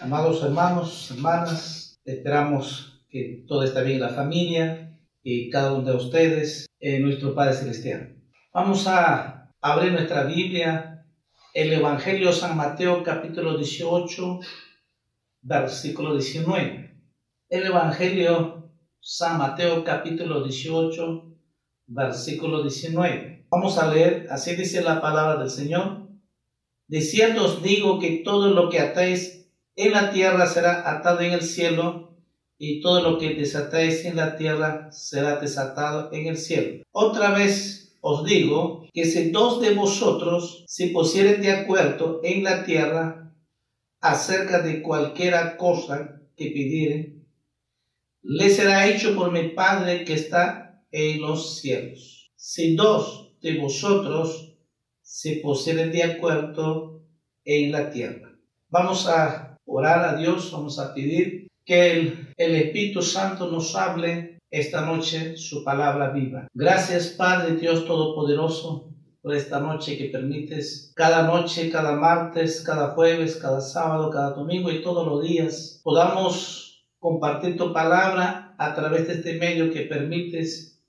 Amados hermanos, hermanas, esperamos que todo esté bien en la familia y cada uno de ustedes, en nuestro Padre Celestial. Vamos a abrir nuestra Biblia, el Evangelio San Mateo capítulo 18, versículo 19. El Evangelio San Mateo capítulo 18, versículo 19. Vamos a leer, así dice la palabra del Señor. De cierto os digo que todo lo que atáis en la tierra será atado en el cielo, y todo lo que desatáis en la tierra será desatado en el cielo. Otra vez os digo que si dos de vosotros se pusieren de acuerdo en la tierra acerca de cualquiera cosa que pidieren, le será hecho por mi Padre que está en los cielos. Si dos de vosotros se pusieren de acuerdo en la tierra. Vamos a orar a Dios, vamos a pedir que el, Espíritu Santo nos hable esta noche su palabra viva. Gracias Padre Dios Todopoderoso por esta noche que permites cada noche, cada martes, cada jueves, cada sábado, cada domingo y todos los días podamos compartir tu palabra a través de este medio que permites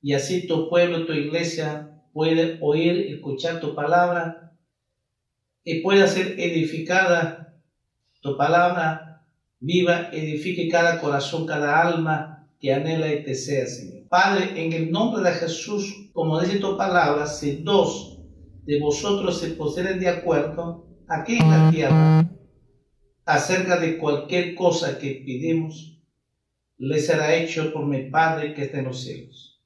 y así tu pueblo, tu iglesia puede oír, escuchar tu palabra y pueda ser edificada tu palabra viva edifique cada corazón, cada alma que anhela y te sea, Señor. Padre, en el nombre de Jesús, como dice tu palabra, si dos de vosotros se pusieren de acuerdo aquí en la tierra acerca de cualquier cosa que pedimos, le será hecho por mi Padre que está en los cielos.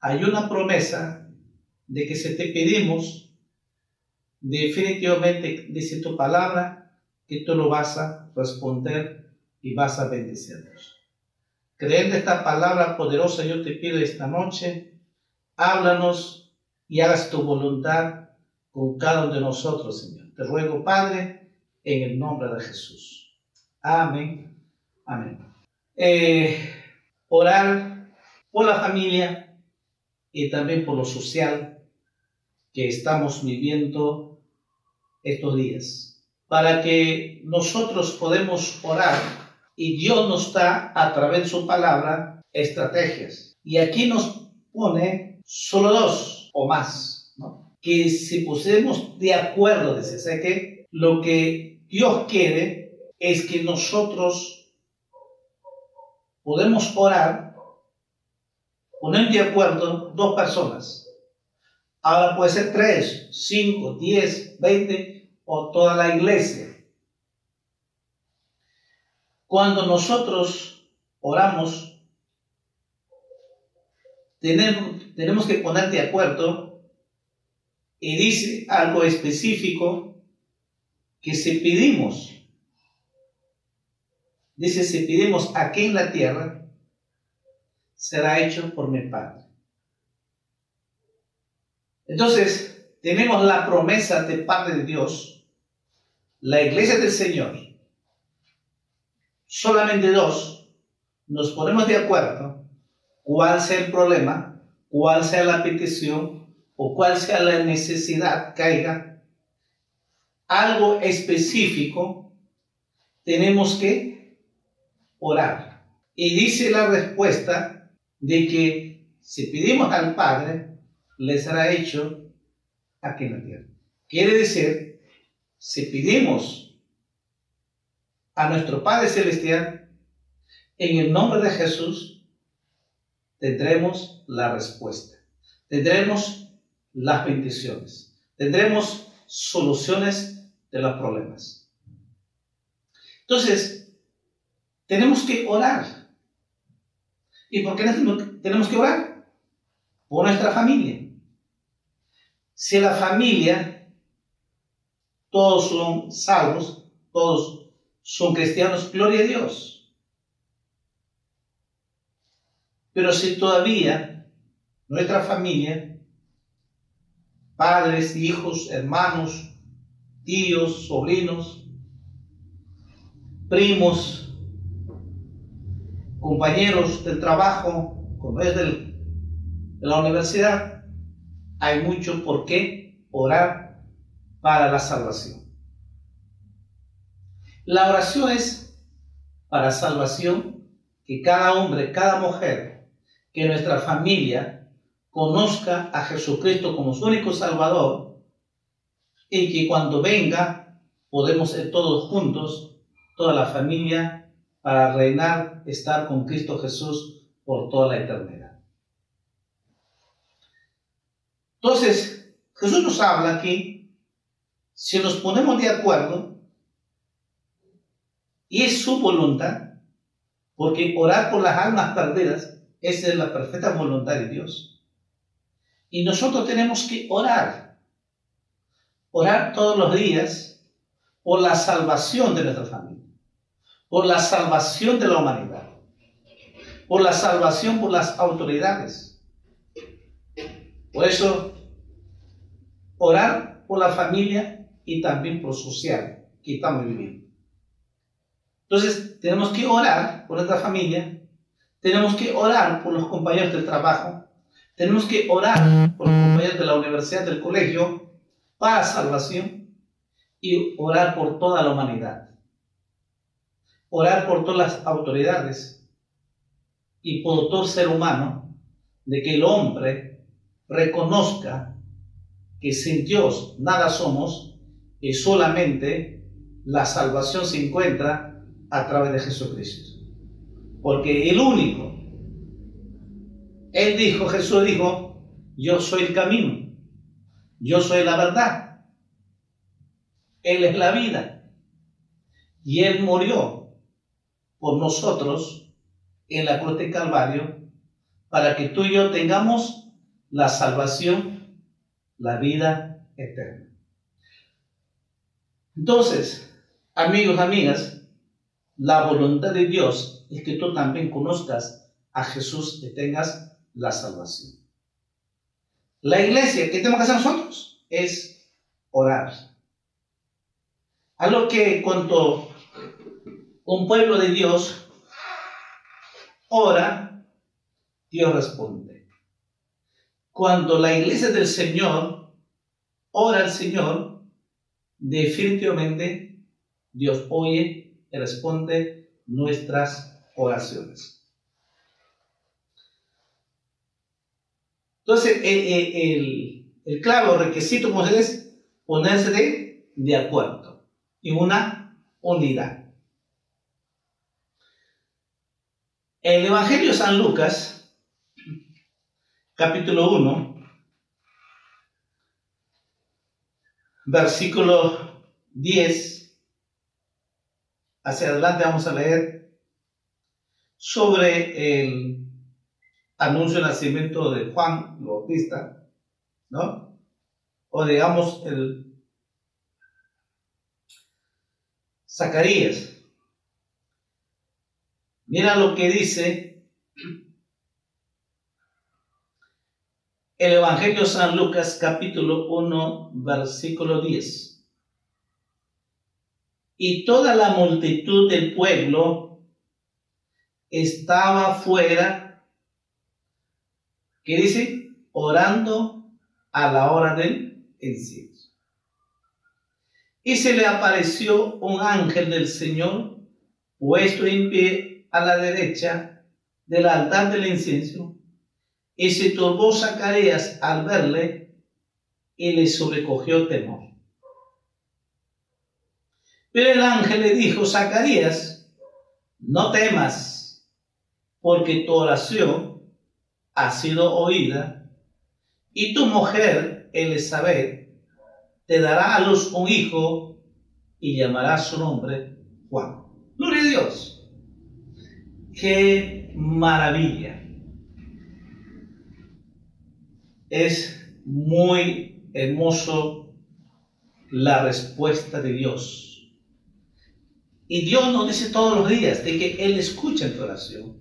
Hay una promesa de que si te pedimos, definitivamente, dice tu palabra, que tú lo vas a responder y vas a bendecirnos. Creyendo esta palabra poderosa, yo te pido esta noche, háblanos y hagas tu voluntad con cada uno de nosotros, Señor. Te ruego, Padre, en el nombre de Jesús. Amén. Amén. Eh, orar por la familia y también por lo social que estamos viviendo estos días para que nosotros podemos orar y Dios nos da a través de su palabra estrategias. Y aquí nos pone solo dos o más, que si pusiéramos de acuerdo, dice, sé que lo que Dios quiere es que nosotros podemos orar, poner de acuerdo dos personas. Ahora puede ser tres, cinco, diez, veinte, o toda la iglesia. Cuando nosotros oramos, tenemos, tenemos que poner de acuerdo y dice algo específico que si pedimos, dice si pedimos aquí en la tierra, será hecho por mi Padre. Entonces, tenemos la promesa de parte de Dios la iglesia del Señor, solamente dos, nos ponemos de acuerdo cuál sea el problema, cuál sea la petición o cuál sea la necesidad caiga, algo específico, tenemos que orar. Y dice la respuesta de que si pedimos al Padre, le será hecho aquí en la tierra. Quiere decir si pedimos a nuestro Padre Celestial, En el nombre de Jesús tendremos la respuesta. Tendremos las bendiciones. Tendremos soluciones de los problemas. Entonces, tenemos que orar. ¿Y por qué tenemos que orar? Por nuestra familia. Si la familia, todos son salvos, todos son cristianos, gloria a Dios. Pero si todavía nuestra familia, padres, hijos, hermanos, tíos, sobrinos, primos, compañeros del trabajo, como es de la universidad, hay mucho por qué orar para la salvación. La oración es para salvación, que cada hombre, cada mujer, que nuestra familia conozca a Jesucristo como su único Salvador y que cuando venga podemos ser todos juntos, toda la familia, para reinar, estar con Cristo Jesús por toda la eternidad. Entonces, Jesús nos habla aquí, si nos ponemos de acuerdo, y es su voluntad, porque orar por las almas perdidas, es la perfecta voluntad de Dios. Y nosotros tenemos que orar, orar todos los días por la salvación de nuestra familia, por la salvación de la humanidad, por la salvación por las autoridades. Por eso, orar por la familia y también por social que estamos viviendo. Entonces, tenemos que orar por nuestra familia, tenemos que orar por los compañeros del trabajo, tenemos que orar por los compañeros de la universidad, del colegio, para salvación y orar por toda la humanidad. Orar por todas las autoridades y por todo ser humano, de que el hombre reconozca que sin Dios nada somos y solamente la salvación se encuentra a través de Jesucristo. Porque el único, Él dijo, Jesús dijo, yo soy el camino, yo soy la verdad, Él es la vida. Y Él murió por nosotros en la cruz de Calvario para que tú y yo tengamos la salvación, la vida eterna. Entonces, amigos, amigas, la voluntad de Dios es que tú también conozcas a Jesús y tengas la salvación. La iglesia, ¿qué tenemos que hacer nosotros? Es orar. A lo que cuando un pueblo de Dios ora, Dios responde. Cuando la iglesia del Señor ora al Señor, definitivamente Dios oye responde nuestras oraciones. Entonces, el, el, claro requisito como es ponerse de, de acuerdo y una unidad. El Evangelio de San Lucas, capítulo 1, versículo 10 hacia adelante vamos a leer sobre el anuncio del nacimiento de Juan Bautista, ¿no? O digamos el Zacarías. Mira lo que dice el Evangelio de San Lucas capítulo 1 versículo 10 y toda la multitud del pueblo estaba fuera, ¿qué dice? Orando a la hora del incienso. Y se le apareció un ángel del Señor puesto en pie a la derecha del altar del incienso, y se turbó Zacarías al verle y le sobrecogió temor. Pero el ángel le dijo, Zacarías, no temas, porque tu oración ha sido oída, y tu mujer, Elizabeth, te dará a luz un hijo y llamará su nombre Juan. Gloria a Dios. Qué maravilla. Es muy hermoso la respuesta de Dios. Y Dios nos dice todos los días de que Él escucha tu oración.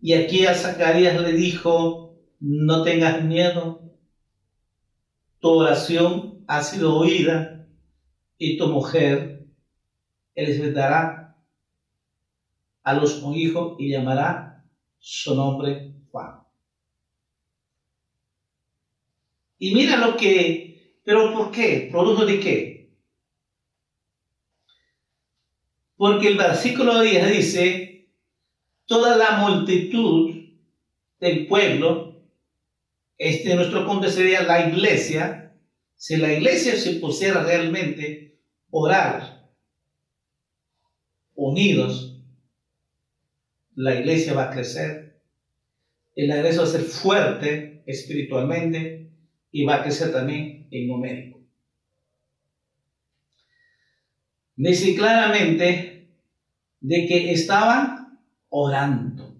Y aquí a Zacarías le dijo, no tengas miedo, tu oración ha sido oída y tu mujer, Él dará a los un hijo y llamará su nombre Juan. Y mira lo que, pero ¿por qué? ¿Producto de qué? Porque el versículo 10 dice, toda la multitud del pueblo, este nuestro conde sería la iglesia, si la iglesia se pusiera realmente orar unidos, la iglesia va a crecer, y la iglesia va a ser fuerte espiritualmente y va a crecer también en numérico. Dice claramente de que estaban orando.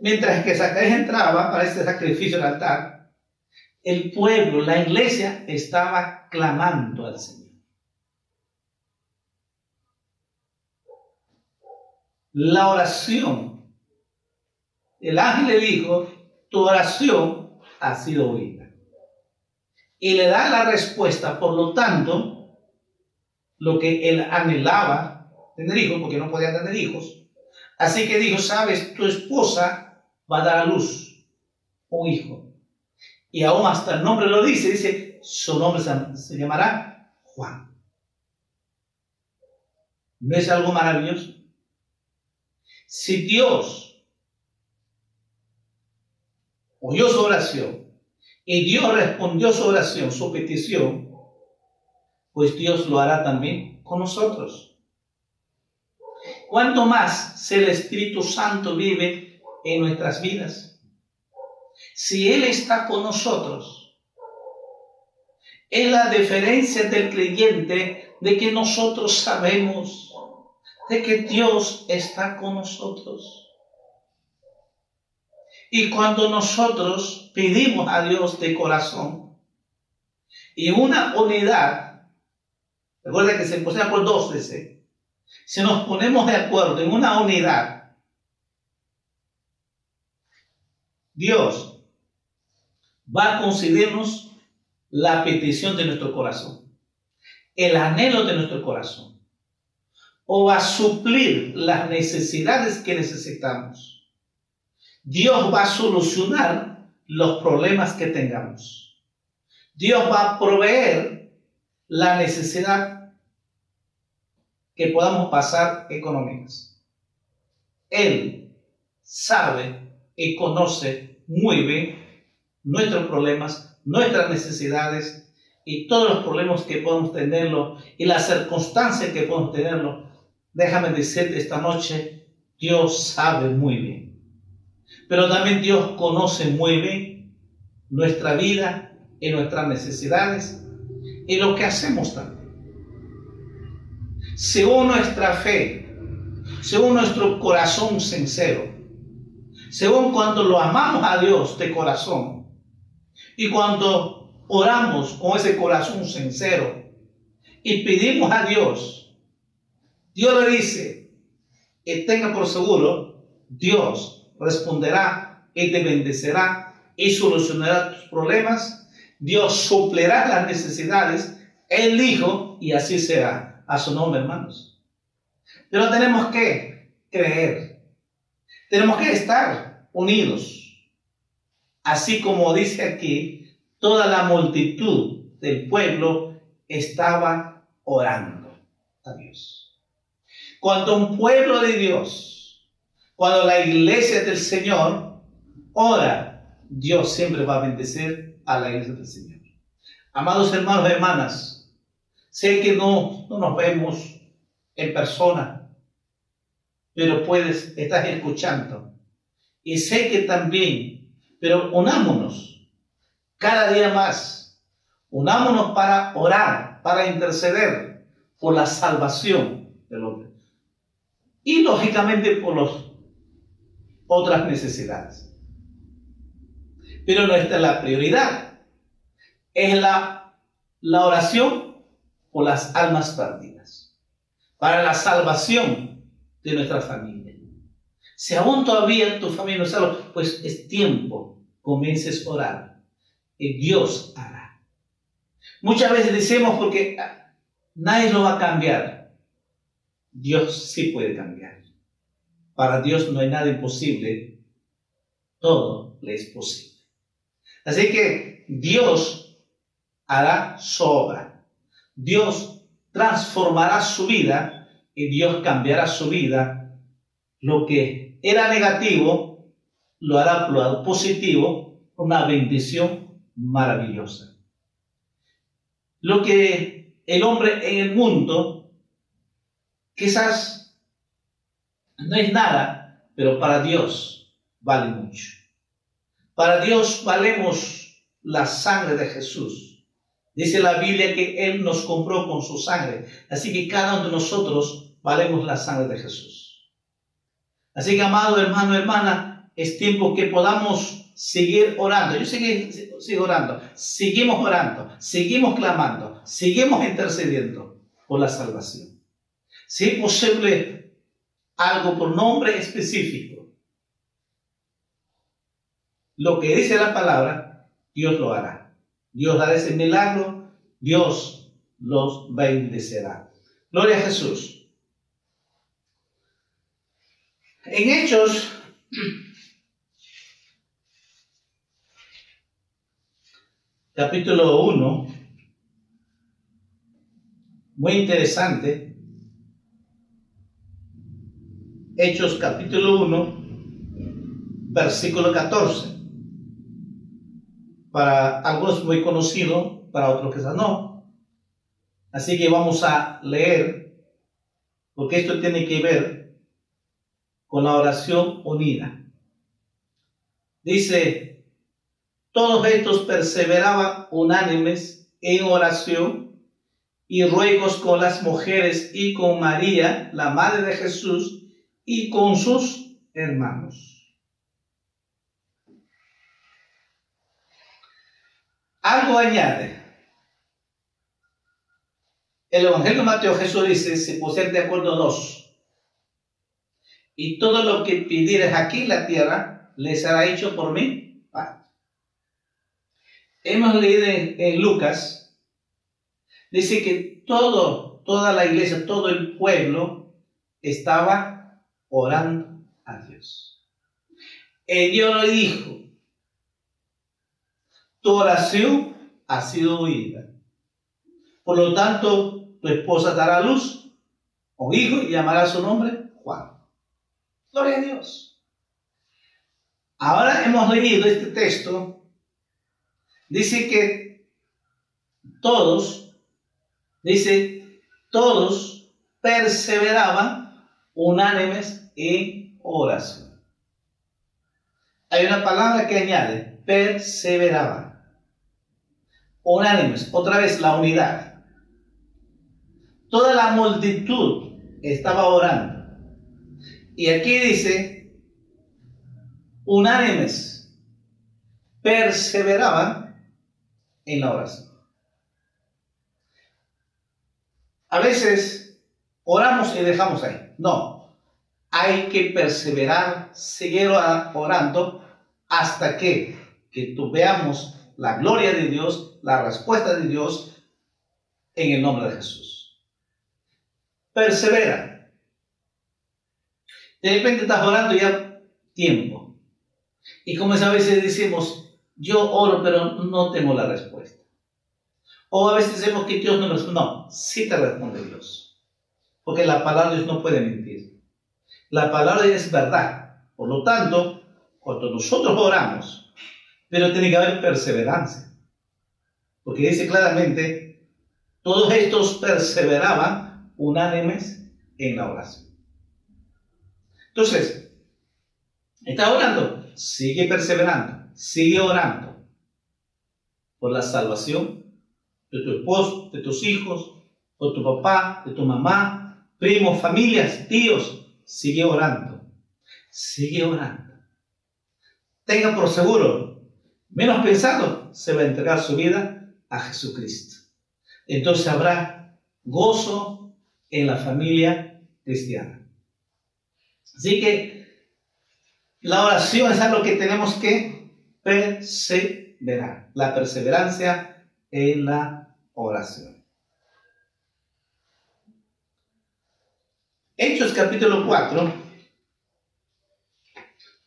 Mientras que Zacarías entraba para este sacrificio al altar, el pueblo, la iglesia, estaba clamando al Señor. La oración, el ángel le dijo, tu oración ha sido oída. Y le da la respuesta, por lo tanto, lo que él anhelaba, tener hijos, porque no podía tener hijos. Así que dijo, sabes, tu esposa va a dar a luz un hijo. Y aún hasta el nombre lo dice, dice, su nombre se llamará Juan. ¿No es algo maravilloso? Si Dios oyó su oración y Dios respondió su oración, su petición, pues Dios lo hará también con nosotros. ¿Cuánto más el Espíritu Santo vive en nuestras vidas? Si Él está con nosotros, es la diferencia del creyente de que nosotros sabemos de que Dios está con nosotros. Y cuando nosotros pedimos a Dios de corazón y una unidad, recuerda que se posee por dos veces, si nos ponemos de acuerdo en una unidad, Dios va a concedernos la petición de nuestro corazón, el anhelo de nuestro corazón o a suplir las necesidades que necesitamos. Dios va a solucionar los problemas que tengamos. Dios va a proveer la necesidad que podamos pasar económicas. Él sabe y conoce muy bien nuestros problemas, nuestras necesidades y todos los problemas que podemos tenerlo y las circunstancias que podemos tenerlo déjame decirte esta noche, Dios sabe muy bien. Pero también Dios conoce muy bien nuestra vida y nuestras necesidades y lo que hacemos también. Según nuestra fe, según nuestro corazón sincero, según cuando lo amamos a Dios de corazón y cuando oramos con ese corazón sincero y pedimos a Dios Dios le dice, y tenga por seguro, Dios responderá y te bendecirá y solucionará tus problemas. Dios suplirá las necesidades. Él dijo, y así será. A su nombre, hermanos. Pero tenemos que creer. Tenemos que estar unidos. Así como dice aquí, toda la multitud del pueblo estaba orando a Dios. Cuando un pueblo de Dios, cuando la iglesia del Señor ora, Dios siempre va a bendecir a la iglesia del Señor. Amados hermanos y hermanas, sé que no, no nos vemos en persona, pero puedes, estás escuchando. Y sé que también, pero unámonos cada día más. Unámonos para orar, para interceder por la salvación del hombre. Y lógicamente por las otras necesidades. Pero no esta es la prioridad. Es la, la oración por las almas perdidas. Para la salvación de nuestra familia. Si aún todavía tu familia no sabe, pues es tiempo, comiences a orar. Y Dios hará. Muchas veces decimos porque nadie lo va a cambiar. Dios sí puede cambiar. Para Dios no hay nada imposible. Todo le es posible. Así que Dios hará su obra. Dios transformará su vida y Dios cambiará su vida. Lo que era negativo lo hará positivo, una bendición maravillosa. Lo que el hombre en el mundo quizás no es nada, pero para Dios vale mucho. Para Dios valemos la sangre de Jesús. Dice la Biblia que Él nos compró con su sangre. Así que cada uno de nosotros valemos la sangre de Jesús. Así que, amado hermano, hermana, es tiempo que podamos seguir orando. Yo sigo, orando. Seguimos orando. Seguimos clamando. Seguimos intercediendo por la salvación. Si es posible algo por nombre específico, lo que dice la palabra, Dios lo hará. Dios hará ese milagro, Dios los bendecerá. Gloria a Jesús. En Hechos, capítulo 1, muy interesante. Hechos capítulo 1, versículo 14 para algunos muy conocido, para otros quizás no. Así que vamos a leer, porque esto tiene que ver con la oración unida. Dice, todos estos perseveraban unánimes en oración y ruegos con las mujeres y con María, la Madre de Jesús, y con sus hermanos. Algo añade. El Evangelio de Mateo Jesús dice, se pusieron de acuerdo dos. Y todo lo que pidieres aquí en la tierra, les será hecho por mí. Hemos leído en, Lucas, dice que todo, toda la iglesia, todo el pueblo estaba orando a Dios. Y Dios le dijo, tu oración ha sido oída. Por lo tanto, tu esposa dará luz un hijo y llamará su nombre Juan. Gloria a Dios. Ahora hemos leído este texto. Dice que todos, dice, todos perseveraban unánimes en oración. Hay una palabra que añade, perseveraban unánimes, otra vez la unidad. Toda la multitud estaba orando. Y aquí dice, unánimes, perseveraban en la oración. A veces oramos y dejamos ahí. No, hay que perseverar, seguir orando hasta que, que tú veamos la gloria de Dios, la respuesta de Dios en el nombre de Jesús. Persevera. De repente estás orando ya tiempo. Y como a veces decimos, yo oro pero no tengo la respuesta. O a veces decimos que Dios no nos... No, sí te responde Dios. Porque la palabra de Dios no puede mentir. La palabra es verdad. Por lo tanto, cuando nosotros oramos, pero tiene que haber perseverancia. Porque dice claramente, todos estos perseveraban unánimes en la oración. Entonces, está orando, sigue perseverando, sigue orando por la salvación de tu esposo, de tus hijos, por tu papá, de tu mamá, primos, familias, tíos, sigue orando, sigue orando. Tenga por seguro, menos pensado, se va a entregar su vida a Jesucristo. Entonces habrá gozo en la familia cristiana. Así que la oración es algo que tenemos que perseverar. La perseverancia en la oración. Hechos capítulo 4.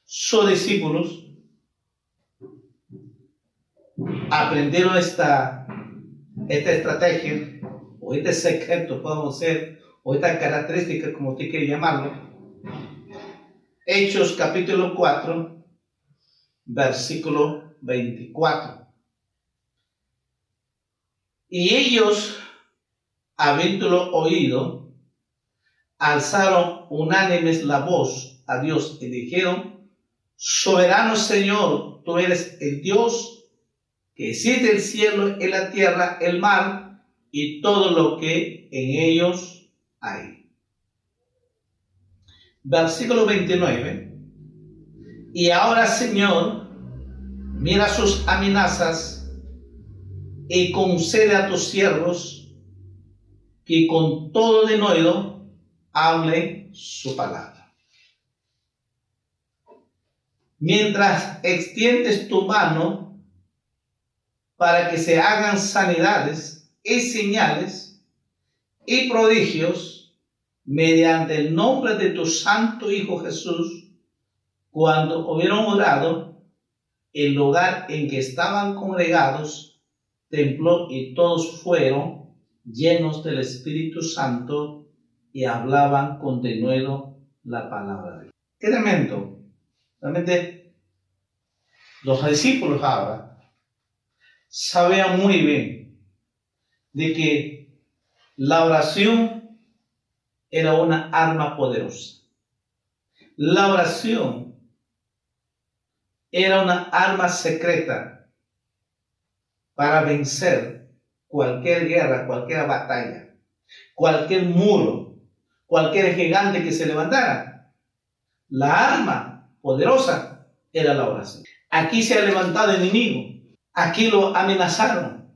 Sus discípulos aprendieron esta, esta estrategia o este secreto, podemos ser, o esta característica, como usted quiere llamarlo. Hechos capítulo 4, versículo 24. Y ellos, habiéndolo oído, alzaron unánimes la voz a Dios y dijeron, Soberano Señor, tú eres el Dios que existe el cielo y la tierra, el mar y todo lo que en ellos hay. Versículo 29. Y ahora, Señor, mira sus amenazas y concede a tus siervos que con todo denuedo hable su palabra. Mientras extiendes tu mano para que se hagan sanidades y señales y prodigios mediante el nombre de tu santo Hijo Jesús, cuando hubieron orado, el lugar en que estaban congregados templo y todos fueron llenos del Espíritu Santo y hablaban con denuedo la palabra de Dios. Qué tremendo. Realmente los discípulos ahora sabían muy bien de que la oración era una arma poderosa. La oración era una arma secreta para vencer cualquier guerra, cualquier batalla, cualquier muro, cualquier gigante que se levantara. La arma poderosa era la oración. Aquí se ha levantado el enemigo. Aquí lo amenazaron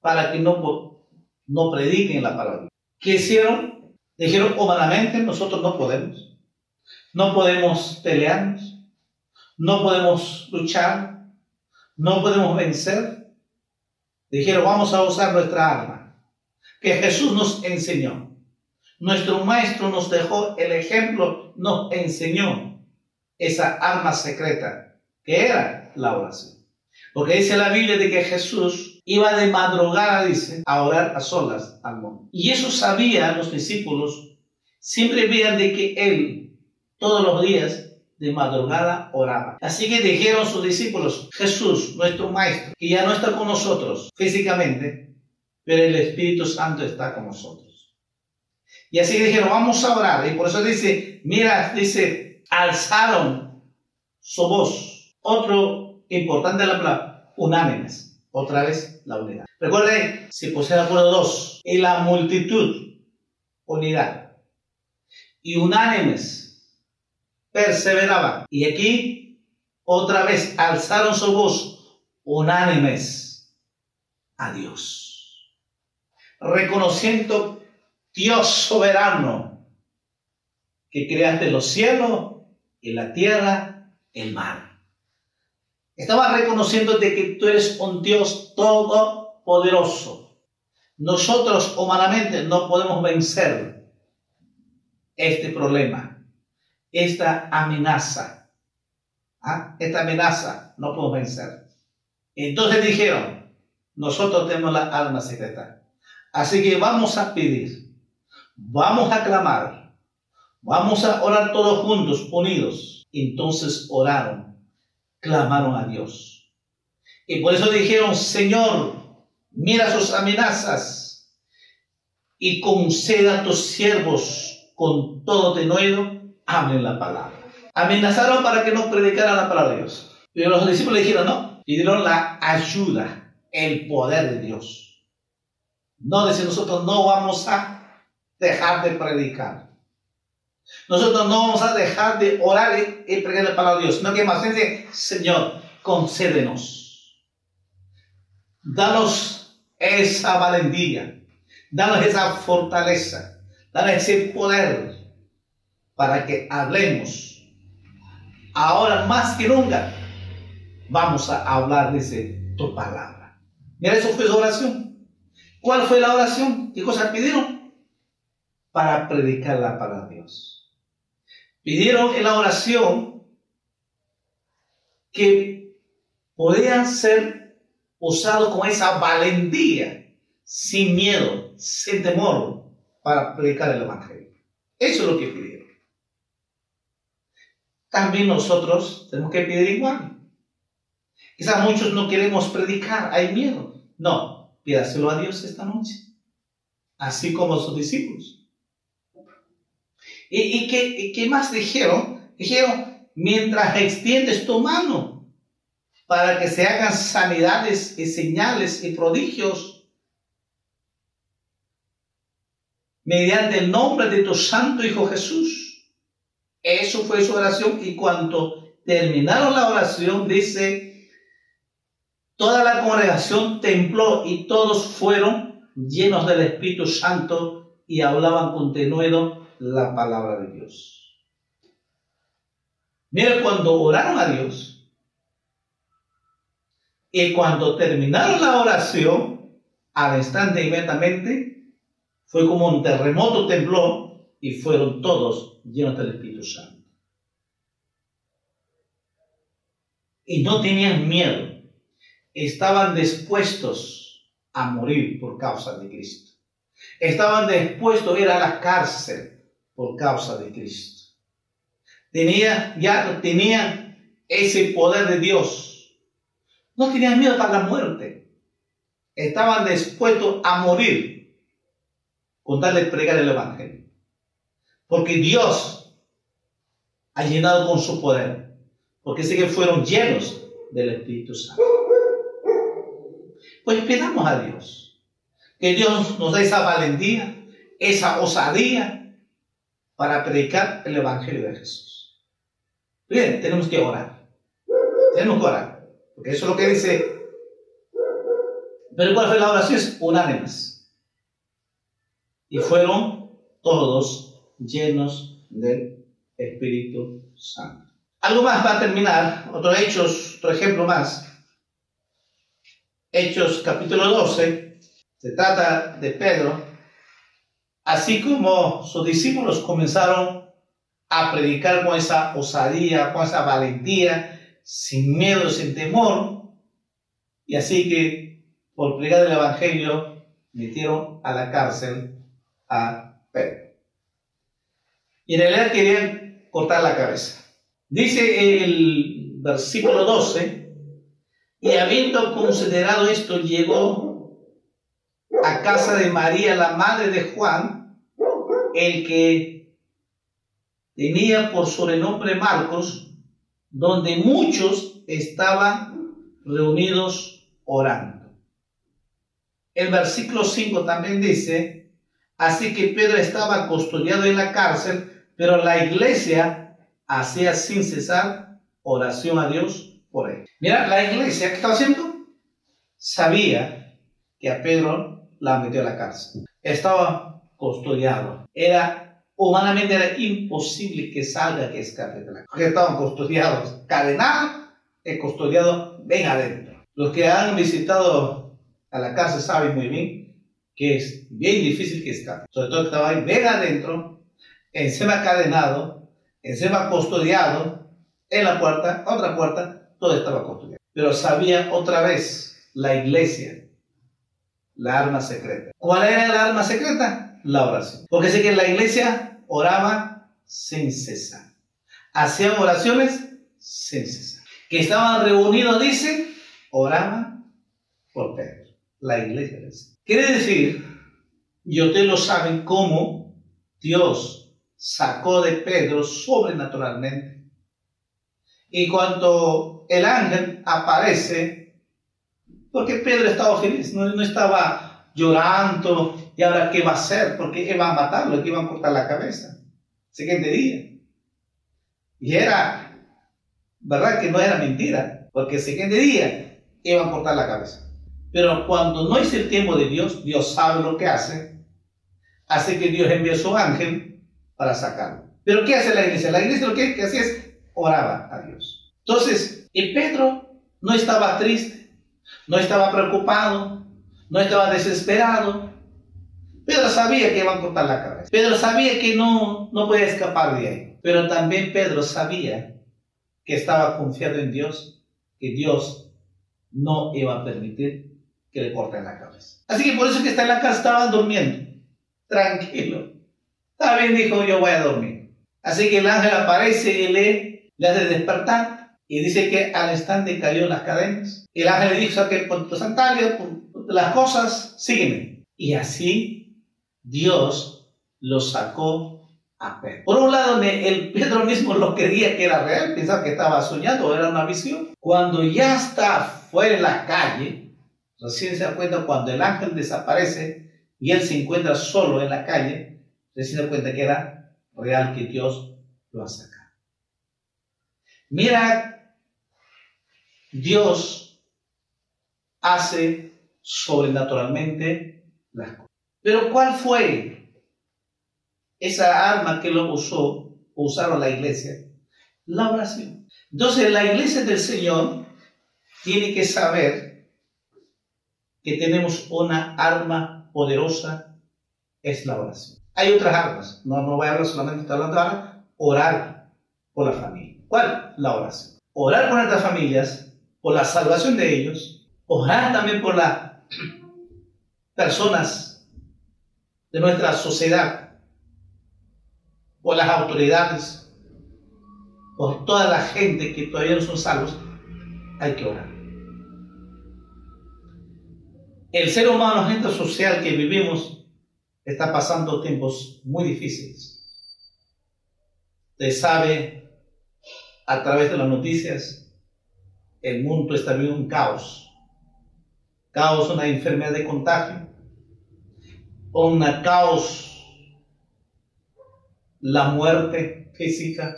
para que no, no prediquen la palabra. ¿Qué hicieron? Dijeron, humanamente nosotros no podemos. No podemos pelearnos. No podemos luchar. No podemos vencer. Dijeron, vamos a usar nuestra arma, que Jesús nos enseñó. Nuestro maestro nos dejó el ejemplo, nos enseñó esa arma secreta, que era la oración. Porque dice la Biblia de que Jesús iba de madrugada, dice, a orar a solas al monte. Y eso sabían los discípulos, siempre veían de que Él todos los días de madrugada oraba. Así que dijeron sus discípulos, Jesús, nuestro Maestro, que ya no está con nosotros físicamente, pero el Espíritu Santo está con nosotros. Y así dijeron, vamos a orar. Y por eso dice, mira, dice, alzaron su voz. Otro importante la palabra, unánimes. Otra vez la unidad. Recuerden, si posee acuerdo dos, y la multitud, unidad. Y unánimes, perseveraban. Y aquí otra vez alzaron su voz unánimes a Dios, reconociendo Dios soberano que creaste los cielos y la tierra, el mar. Estaba reconociendo de que tú eres un Dios todopoderoso. Nosotros humanamente no podemos vencer este problema esta amenaza. ¿ah? Esta amenaza no podemos vencer. Entonces dijeron, nosotros tenemos la alma secreta. Así que vamos a pedir, vamos a clamar, vamos a orar todos juntos, unidos. Entonces oraron, clamaron a Dios. Y por eso dijeron, Señor, mira sus amenazas y conceda a tus siervos con todo denuedo hablen la palabra. Amenazaron para que no predicaran la palabra de Dios. Pero los discípulos dijeron, no, pidieron la ayuda, el poder de Dios. No decir nosotros no vamos a dejar de predicar. Nosotros no vamos a dejar de orar y predicar la palabra de Dios, sino que más bien, Señor, concédenos. Danos esa valentía, danos esa fortaleza, danos ese poder para que hablemos. Ahora más que nunca vamos a hablar de tu palabra. Mira, eso fue su oración. ¿Cuál fue la oración? ¿Qué cosas pidieron? Para predicar la palabra de Dios. Pidieron en la oración que podían ser usados con esa valentía, sin miedo, sin temor, para predicar el Evangelio. Eso es lo que pidieron. También nosotros tenemos que pedir igual. Quizás muchos no queremos predicar, hay miedo. No, pídaselo a Dios esta noche, así como sus discípulos. ¿Y, qué, más dijeron? Dijeron, mientras extiendes tu mano para que se hagan sanidades y señales y prodigios mediante el nombre de tu santo Hijo Jesús. Eso fue su oración y cuando terminaron la oración dice, Toda la congregación tembló y todos fueron llenos del Espíritu Santo y hablaban con denuedo la palabra de Dios. Mira, cuando oraron a Dios y cuando terminaron la oración, al instante inmediatamente, fue como un terremoto tembló y fueron todos llenos del Espíritu Santo. Y no tenían miedo estaban dispuestos a morir por causa de Cristo. Estaban dispuestos a ir a la cárcel por causa de Cristo. Tenía, ya tenían ese poder de Dios. No tenían miedo para la muerte. Estaban dispuestos a morir con tal de pregar el Evangelio. Porque Dios ha llenado con su poder. Porque sé que fueron llenos del Espíritu Santo. Pues pidamos a Dios que Dios nos dé esa valentía, esa osadía para predicar el Evangelio de Jesús. Bien, tenemos que orar. Tenemos que orar. Porque eso es lo que dice. Pero ¿cuál fue la oración? Es unánimes. Y fueron todos llenos del Espíritu Santo. Algo más para terminar, otro hechos, otro ejemplo más. Hechos capítulo 12, se trata de Pedro, así como sus discípulos comenzaron a predicar con esa osadía, con esa valentía, sin miedo, sin temor, y así que por predicar el Evangelio metieron a la cárcel a Pedro. Y en realidad querían cortar la cabeza. Dice el versículo 12, y habiendo considerado esto, llegó a casa de María, la madre de Juan, el que tenía por sobrenombre Marcos, donde muchos estaban reunidos orando. El versículo 5 también dice, así que Pedro estaba custodiado en la cárcel, pero la iglesia hacía sin cesar oración a Dios Mira, la iglesia, ¿qué estaba haciendo? Sabía que a Pedro la metió a la cárcel. Estaba custodiado. Era, humanamente era imposible que salga, que escape de la. Porque estaban custodiados. Cadenado, el custodiado, ven adentro. Los que han visitado a la cárcel saben muy bien que es bien difícil que escape. Sobre todo que estaba ahí, ven adentro, encima cadenado, encima custodiado, en la puerta, otra puerta, todo estaba construido. Pero sabía otra vez la iglesia, la arma secreta. ¿Cuál era la arma secreta? La oración. Porque sé que la iglesia oraba sin cesar. Hacían oraciones sin cesar. Que estaban reunidos, dice, oraban por Pedro. La iglesia. Quiere decir, y ustedes lo saben, cómo Dios sacó de Pedro sobrenaturalmente. Y cuando el ángel aparece, porque Pedro estaba feliz, no, no estaba llorando, y ahora qué va a hacer, porque iban a matarlo, que iban a cortar la cabeza. Siguiente día. Y era, ¿verdad? Que no era mentira, porque el siguiente día iban a cortar la cabeza. Pero cuando no es el tiempo de Dios, Dios sabe lo que hace, hace que Dios envíe a su ángel para sacarlo. Pero ¿qué hace la iglesia? La iglesia lo que hacía es oraba a Dios. Entonces, el Pedro no estaba triste, no estaba preocupado, no estaba desesperado. Pedro sabía que iban a cortar la cabeza. Pedro sabía que no, no podía escapar de ahí. Pero también Pedro sabía que estaba confiado en Dios, que Dios no iba a permitir que le corten la cabeza. Así que por eso que está en la casa, estaba durmiendo, tranquilo. Está bien, dijo, yo voy a dormir. Así que el ángel aparece y le, le hace despertar y dice que al instante cayó las cadenas. El ángel le dijo, que por tu sandalia, las cosas, sígueme. Y así Dios lo sacó por un lado, el Pedro mismo lo creía que era real, pensaba que estaba soñando, era una visión. Cuando ya está fuera en la calle, recién se da cuenta cuando el ángel desaparece y él se encuentra solo en la calle, recién se da cuenta que era real que Dios lo ha sacado. Mira, Dios hace sobrenaturalmente las cosas. Pero ¿cuál fue esa arma que lo usó, usaron la iglesia, la oración. Entonces la iglesia del Señor tiene que saber que tenemos una arma poderosa, es la oración. Hay otras armas, no, no voy a hablar solamente, estoy hablando ahora, orar por la familia. ¿Cuál? La oración. Orar por nuestras familias, por la salvación de ellos, orar también por las personas de nuestra sociedad por las autoridades, por toda la gente que todavía no son salvos, hay que orar. El ser humano, gente social que vivimos, está pasando tiempos muy difíciles. Usted sabe, a través de las noticias, el mundo está viviendo un caos. Caos, una enfermedad de contagio, un caos la muerte física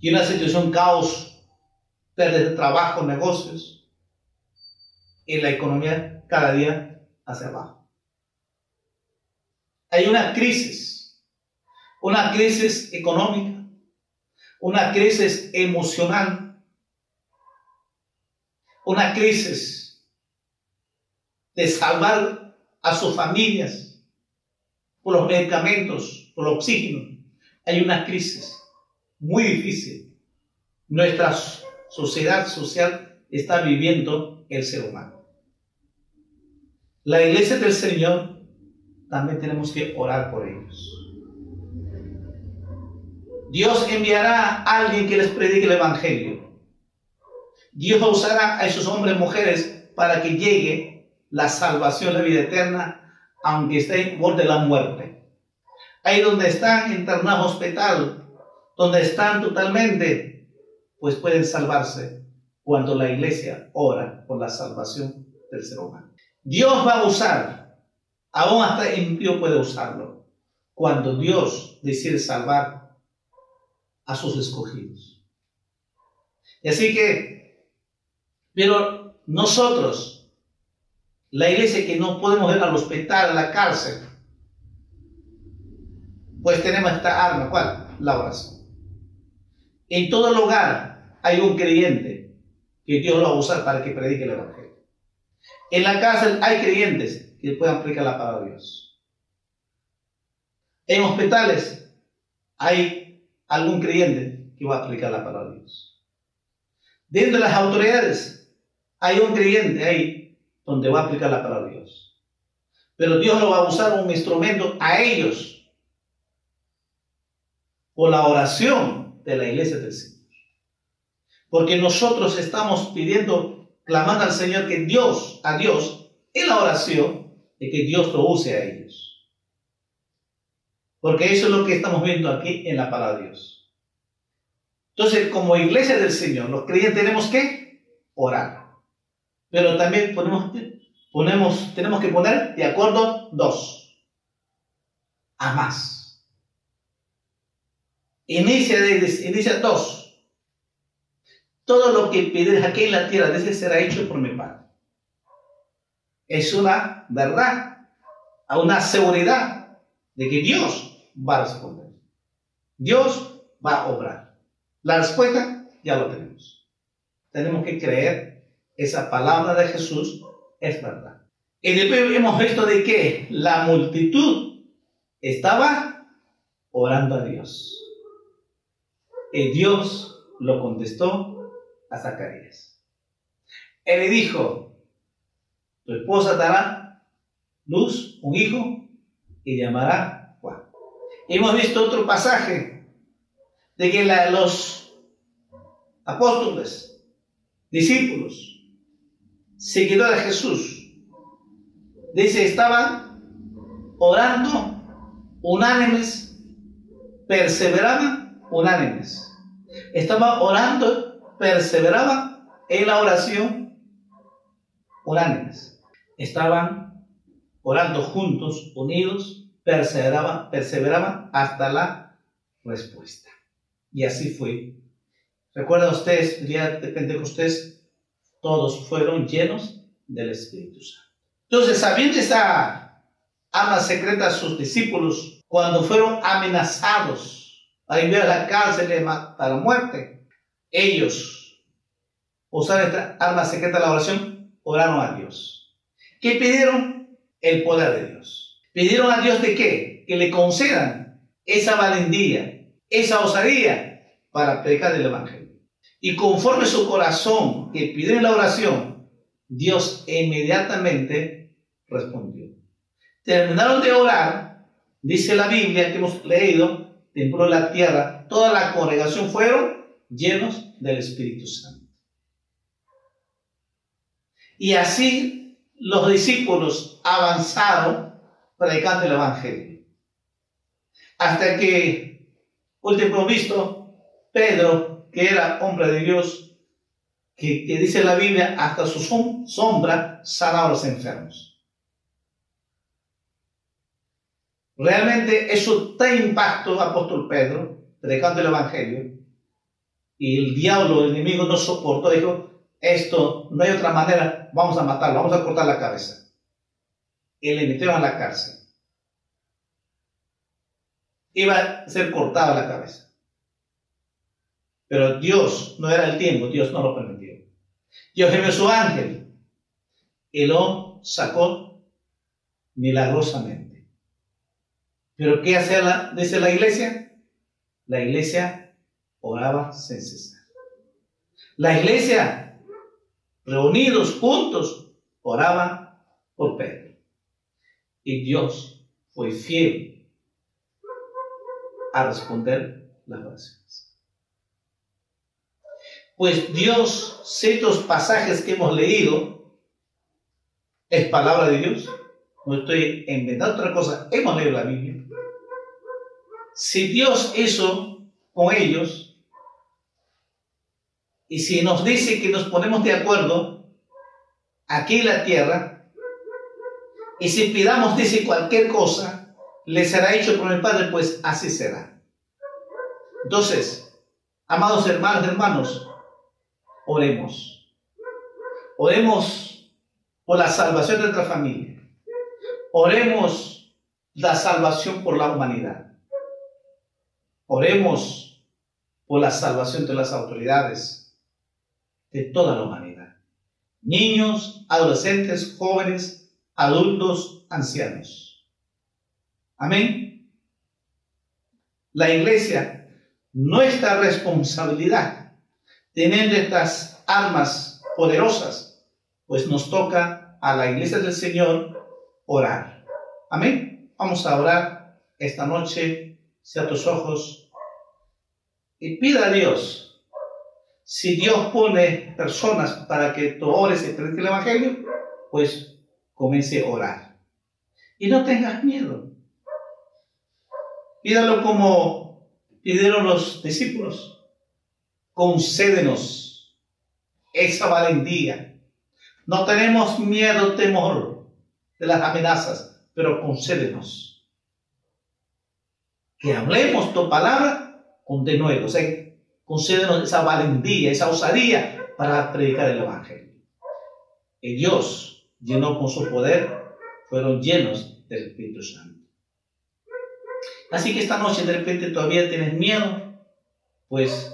y una situación caos, pérdida de trabajo, negocios y la economía cada día hacia abajo. Hay una crisis, una crisis económica, una crisis emocional, una crisis de salvar a sus familias por los medicamentos, por oxígeno. Hay una crisis muy difícil. Nuestra sociedad social está viviendo el ser humano. La iglesia del Señor también tenemos que orar por ellos. Dios enviará a alguien que les predique el Evangelio. Dios usará a esos hombres y mujeres para que llegue la salvación, la vida eterna, aunque esté por de la muerte ahí donde están internados hospital, donde están totalmente, pues pueden salvarse cuando la iglesia ora por la salvación del ser humano. Dios va a usar, aún hasta impío puede usarlo, cuando Dios decide salvar a sus escogidos. Y así que, pero nosotros, la iglesia que no podemos ir al hospital, a la cárcel, pues tenemos esta arma, ¿cuál? La oración. En todo lugar hay un creyente que Dios lo va a usar para que predique el Evangelio. En la cárcel hay creyentes que puedan predicar la palabra de Dios. En hospitales hay algún creyente que va a predicar la palabra de Dios. Dentro de las autoridades hay un creyente ahí donde va a aplicar la palabra de Dios. Pero Dios lo va a usar un instrumento a ellos por la oración de la iglesia del Señor. Porque nosotros estamos pidiendo, clamando al Señor que Dios, a Dios, en la oración, de que Dios lo use a ellos. Porque eso es lo que estamos viendo aquí en la palabra de Dios. Entonces, como iglesia del Señor, los creyentes tenemos que orar. Pero también ponemos, ponemos, tenemos que poner de acuerdo dos. A más. Inicia, inicia dos. Todo lo que pides aquí en la tierra, de será hecho por mi Padre. Es una verdad, una seguridad de que Dios va a responder. Dios va a obrar. La respuesta ya lo tenemos. Tenemos que creer esa palabra de Jesús es verdad. Y después hemos visto de que la multitud estaba orando a Dios. Y Dios lo contestó a Zacarías. Él le dijo, tu esposa dará luz, un hijo, y llamará hemos visto otro pasaje de que los apóstoles, discípulos, seguidores de Jesús, dice, estaban orando unánimes, perseveraban unánimes. Estaban orando, perseveraban en la oración unánimes. Estaban orando juntos, unidos, perseveraban, perseveraban hasta la respuesta. Y así fue. ¿Recuerdan ustedes, el día de Pentecostés, todos fueron llenos del Espíritu Santo. Entonces, sabiendo esa arma secreta sus discípulos, cuando fueron amenazados a enviar a la cárcel a la muerte, ellos usaron esta arma secreta de la oración, oraron a Dios. ¿Qué pidieron? El poder de Dios. Pidieron a Dios de qué? Que le concedan esa valentía, esa osadía para predicar el Evangelio. Y conforme su corazón que pidió en la oración, Dios inmediatamente respondió. Terminaron de orar, dice la Biblia que hemos leído, tembló la tierra, toda la congregación fueron llenos del Espíritu Santo. Y así los discípulos avanzaron predicando el Evangelio. Hasta que, último visto, Pedro, que era hombre de Dios, que, dice la Biblia, hasta su sombra sanaba a los enfermos. Realmente eso da impacto, apóstol Pedro, predicando el Evangelio, y el diablo, el enemigo, no soportó, dijo, esto no hay otra manera, vamos a matarlo, vamos a cortar la cabeza y le metieron a la cárcel. Iba a ser cortada la cabeza. Pero Dios, no era el tiempo, Dios no lo permitió. Dios envió su ángel y lo sacó milagrosamente. Pero ¿qué hacía la, dice la iglesia? La iglesia oraba sin cesar. La iglesia, reunidos juntos, oraba por Pedro y Dios fue fiel a responder las oraciones. Pues Dios, ciertos pasajes que hemos leído, es palabra de Dios. No estoy inventando otra cosa, hemos leído la Biblia. Si Dios hizo con ellos, y si nos dice que nos ponemos de acuerdo aquí en la tierra, y si pidamos, dice, cualquier cosa, le será hecho por el Padre, pues así será. Entonces, amados hermanos, hermanos, oremos. Oremos por la salvación de nuestra familia. Oremos la salvación por la humanidad. Oremos por la salvación de las autoridades de toda la humanidad. Niños, adolescentes, jóvenes, adultos, ancianos. Amén. La iglesia, nuestra responsabilidad, teniendo estas armas poderosas, pues nos toca a la iglesia del Señor orar. Amén. Vamos a orar esta noche, sea tus ojos y pida a Dios. Si Dios pone personas para que tú ores y prediques el Evangelio, pues comience a orar. Y no tengas miedo. Pídalo como pidieron los discípulos. Concédenos esa valentía. No tenemos miedo, temor de las amenazas, pero concédenos que hablemos tu palabra con denuedo. O sea, concédenos esa valentía, esa osadía para predicar el Evangelio. Y Dios llenó con su poder, fueron llenos del Espíritu Santo. Así que esta noche de repente todavía tienes miedo, pues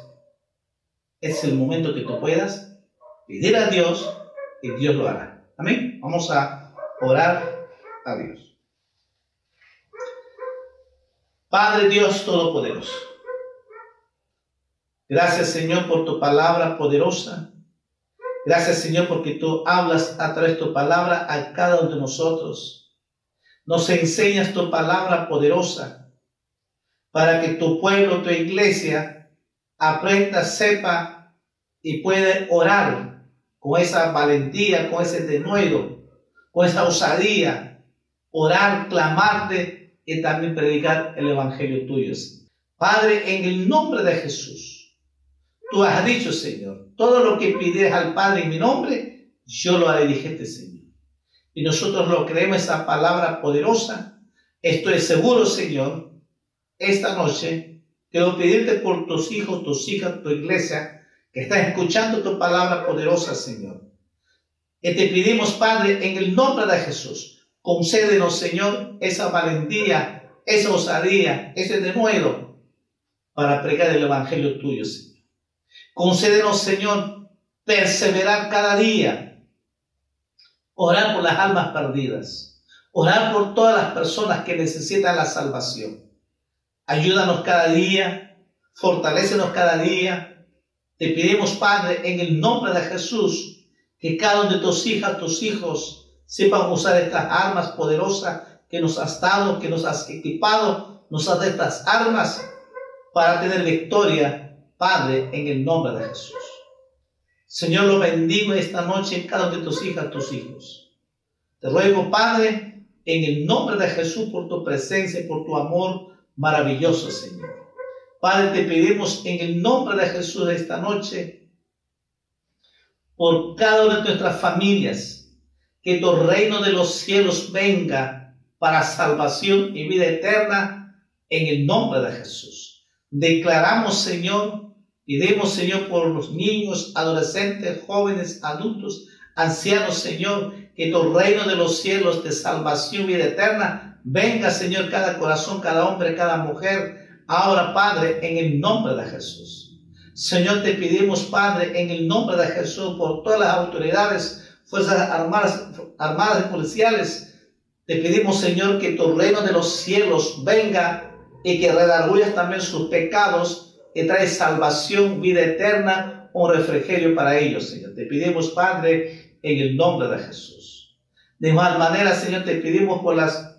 es el momento que tú puedas pedir a Dios y Dios lo hará. Amén. Vamos a orar a Dios. Padre Dios Todopoderoso, gracias Señor por tu palabra poderosa. Gracias Señor porque tú hablas a través de tu palabra a cada uno de nosotros. Nos enseñas tu palabra poderosa para que tu pueblo, tu iglesia, aprenda, sepa y pueda orar con esa valentía, con ese denuedo, con esa osadía, orar, clamarte y también predicar el evangelio tuyo. Padre, en el nombre de Jesús, tú has dicho, Señor, todo lo que pides al Padre en mi nombre, yo lo haré, dijiste, Señor. Y nosotros lo creemos, esa palabra poderosa. Estoy seguro, Señor, esta noche quiero pedirte por tus hijos, tus hijas, tu iglesia, que están escuchando tu palabra poderosa, Señor. Y te pedimos, Padre, en el nombre de Jesús, concédenos, Señor, esa valentía, esa osadía, ese denuedo para pregar el Evangelio tuyo, Señor. Concédenos, Señor, perseverar cada día, orar por las almas perdidas, orar por todas las personas que necesitan la salvación. Ayúdanos cada día, fortalécenos cada día. Te pedimos, Padre, en el nombre de Jesús, que cada uno de tus hijas, tus hijos, sepan usar estas armas poderosas que nos has dado, que nos has equipado, nos has dado estas armas para tener victoria, Padre, en el nombre de Jesús. Señor, lo bendigo esta noche en cada uno de tus hijas, tus hijos. Te ruego, Padre, en el nombre de Jesús, por tu presencia, por tu amor, maravilloso, Señor. Padre, te pedimos en el nombre de Jesús esta noche, por cada una de nuestras familias, que tu reino de los cielos venga para salvación y vida eterna en el nombre de Jesús. Declaramos, Señor, pedimos, Señor, por los niños, adolescentes, jóvenes, adultos, ancianos, Señor, que tu reino de los cielos de salvación y vida eterna Venga, Señor, cada corazón, cada hombre, cada mujer, ahora, Padre, en el nombre de Jesús. Señor, te pedimos, Padre, en el nombre de Jesús, por todas las autoridades, fuerzas armadas, armadas y policiales, te pedimos, Señor, que tu reino de los cielos venga y que redargullas también sus pecados y trae salvación, vida eterna, un refrigerio para ellos, Señor. Te pedimos, Padre, en el nombre de Jesús. De igual manera, Señor, te pedimos por las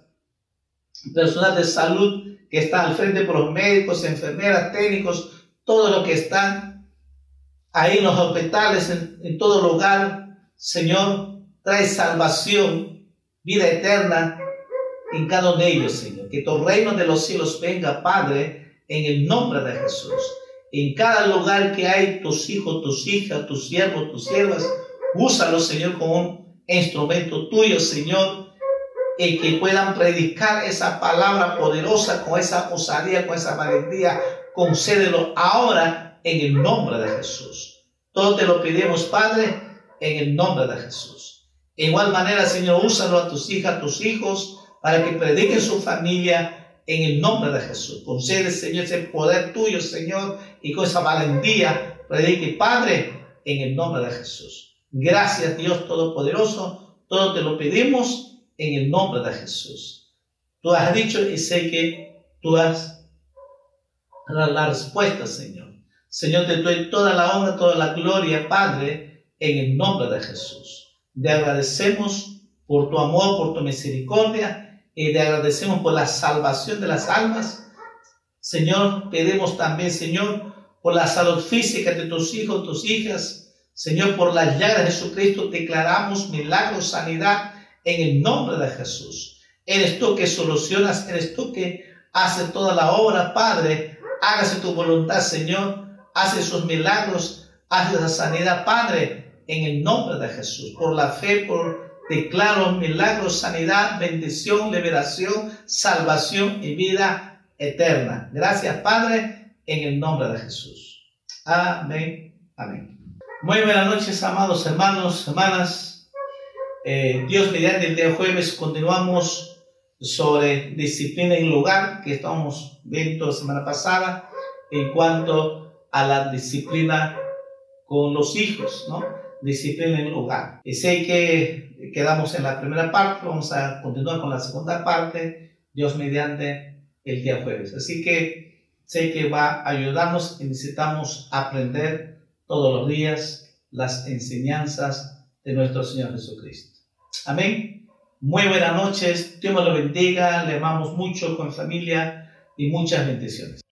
personal de salud que está al frente por los médicos, enfermeras, técnicos, todos los que están ahí en los hospitales, en, todo lugar. Señor, trae salvación, vida eterna en cada uno de ellos, Señor. Que tu reino de los cielos venga, Padre, en el nombre de Jesús. En cada lugar que hay tus hijos, tus hijas, tus siervos, tus siervas, úsalos, Señor, como un instrumento tuyo, Señor, y que puedan predicar esa palabra poderosa con esa osadía, con esa valentía. Concédelo ahora en el nombre de Jesús. Todo te lo pedimos, Padre, en el nombre de Jesús. De igual manera, Señor, úsalo a tus hijas, a tus hijos, para que prediquen su familia en el nombre de Jesús. Concede, Señor, ese poder tuyo, Señor, y con esa valentía, predique, Padre, en el nombre de Jesús. Gracias, Dios Todopoderoso. Todo te lo pedimos en el nombre de Jesús. Tú has dicho y sé que tú has dado la respuesta, Señor. Señor, te doy toda la honra, toda la gloria, Padre, en el nombre de Jesús. Te agradecemos por tu amor, por tu misericordia y te agradecemos por la salvación de las almas. Señor, pedimos también, Señor, por la salud física de tus hijos, tus hijas. Señor, por la llaga de Jesucristo declaramos milagros, sanidad en el nombre de Jesús. Eres tú que solucionas, eres tú que hace toda la obra, Padre. Hágase tu voluntad, Señor. Hace sus milagros, hace la sanidad, Padre, en el nombre de Jesús. Por la fe, por declaro milagros, sanidad, bendición, liberación, salvación y vida eterna. Gracias, Padre, en el nombre de Jesús. Amén. Amén. Muy buenas noches, amados hermanos, hermanas. Eh, Dios mediante el día jueves continuamos sobre disciplina en lugar que estamos viendo la semana pasada en cuanto a la disciplina con los hijos, ¿no? Disciplina en lugar. Y sé que quedamos en la primera parte, vamos a continuar con la segunda parte, Dios mediante el día jueves. Así que sé que va a ayudarnos y necesitamos aprender todos los días las enseñanzas de nuestro Señor Jesucristo. Amén. Muy buenas noches. Dios me lo bendiga. Le amamos mucho con familia y muchas bendiciones.